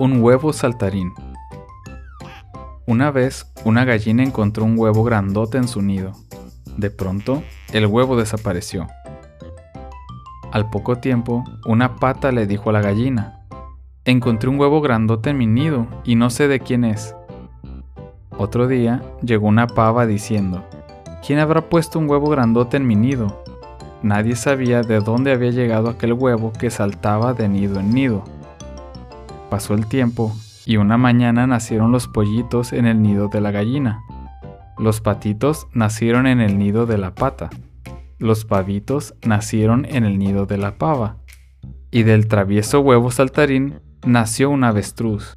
Un huevo saltarín. Una vez, una gallina encontró un huevo grandote en su nido. De pronto, el huevo desapareció. Al poco tiempo, una pata le dijo a la gallina, Encontré un huevo grandote en mi nido y no sé de quién es. Otro día llegó una pava diciendo, ¿quién habrá puesto un huevo grandote en mi nido? Nadie sabía de dónde había llegado aquel huevo que saltaba de nido en nido. Pasó el tiempo y una mañana nacieron los pollitos en el nido de la gallina. Los patitos nacieron en el nido de la pata. Los pavitos nacieron en el nido de la pava. Y del travieso huevo saltarín nació un avestruz.